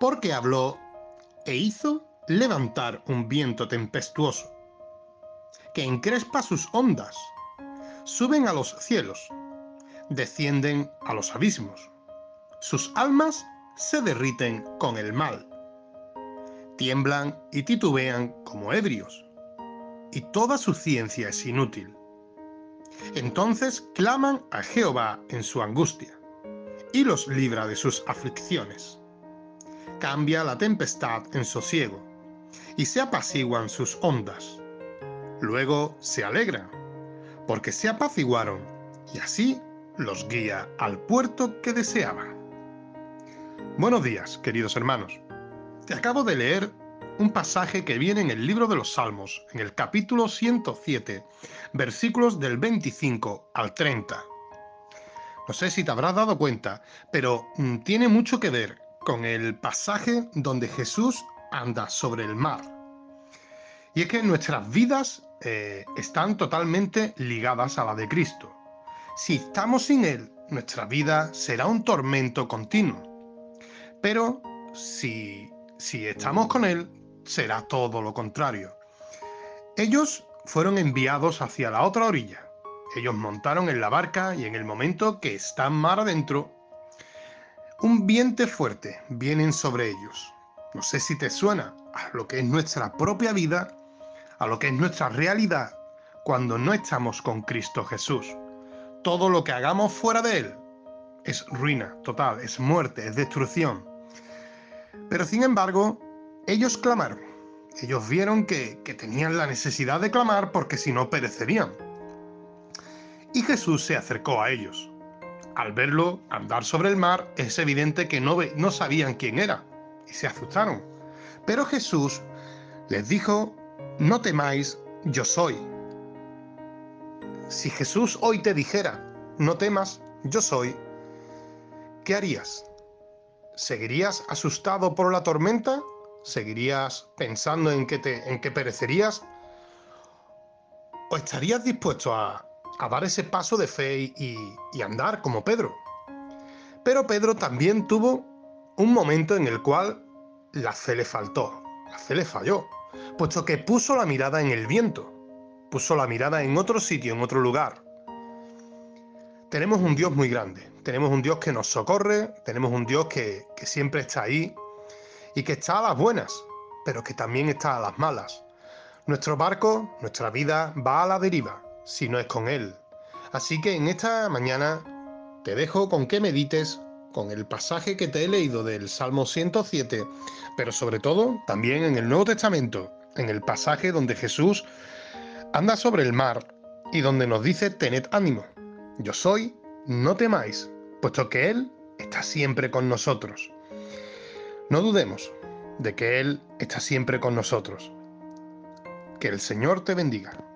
porque habló e hizo levantar un viento tempestuoso, que encrespa sus ondas, suben a los cielos, descienden a los abismos, sus almas se derriten con el mal, tiemblan y titubean como ebrios, y toda su ciencia es inútil. Entonces claman a Jehová en su angustia, y los libra de sus aflicciones. Cambia la tempestad en sosiego, y se apaciguan sus ondas. Luego se alegran, porque se apaciguaron, y así los guía al puerto que deseaba. Buenos días, queridos hermanos. Te acabo de leer un pasaje que viene en el libro de los Salmos, en el capítulo 107, versículos del 25 al 30. No sé si te habrás dado cuenta, pero mm, tiene mucho que ver con el pasaje donde Jesús anda sobre el mar. Y es que nuestras vidas eh, están totalmente ligadas a la de Cristo. Si estamos sin Él, nuestra vida será un tormento continuo. Pero si, si estamos con Él, será todo lo contrario. Ellos fueron enviados hacia la otra orilla. Ellos montaron en la barca y en el momento que están mar adentro, un viento fuerte viene sobre ellos. No sé si te suena a lo que es nuestra propia vida, a lo que es nuestra realidad cuando no estamos con Cristo Jesús. Todo lo que hagamos fuera de Él es ruina total, es muerte, es destrucción. Pero sin embargo, ellos clamaron. Ellos vieron que, tenían la necesidad de clamar porque si no perecerían. Y Jesús se acercó a ellos. Al verlo andar sobre el mar, es evidente que no, no sabían quién era y se asustaron. Pero Jesús les dijo, no temáis, yo soy. Si Jesús hoy te dijera, no temas, yo soy, ¿qué harías? ¿Seguirías asustado por la tormenta? ¿Seguirías pensando en que, te, en que perecerías? ¿O estarías dispuesto a, dar ese paso de fe y, andar como Pedro? Pero Pedro también tuvo un momento en el cual la fe le faltó, la fe le falló, puesto que puso la mirada en el viento, puso la mirada en otro sitio, en otro lugar. Tenemos un Dios muy grande, tenemos un Dios que nos socorre, tenemos un Dios que siempre está ahí y que está a las buenas, pero que también está a las malas. Nuestro barco, nuestra vida va a la deriva, si no es con Él. Así que en esta mañana te dejo con que medites con el pasaje que te he leído del Salmo 107, pero sobre todo también en el Nuevo Testamento, en el pasaje donde Jesús anda sobre el mar y donde nos dice, tened ánimo, yo soy, no temáis, puesto que Él está siempre con nosotros. No dudemos de que Él está siempre con nosotros. Que el Señor te bendiga.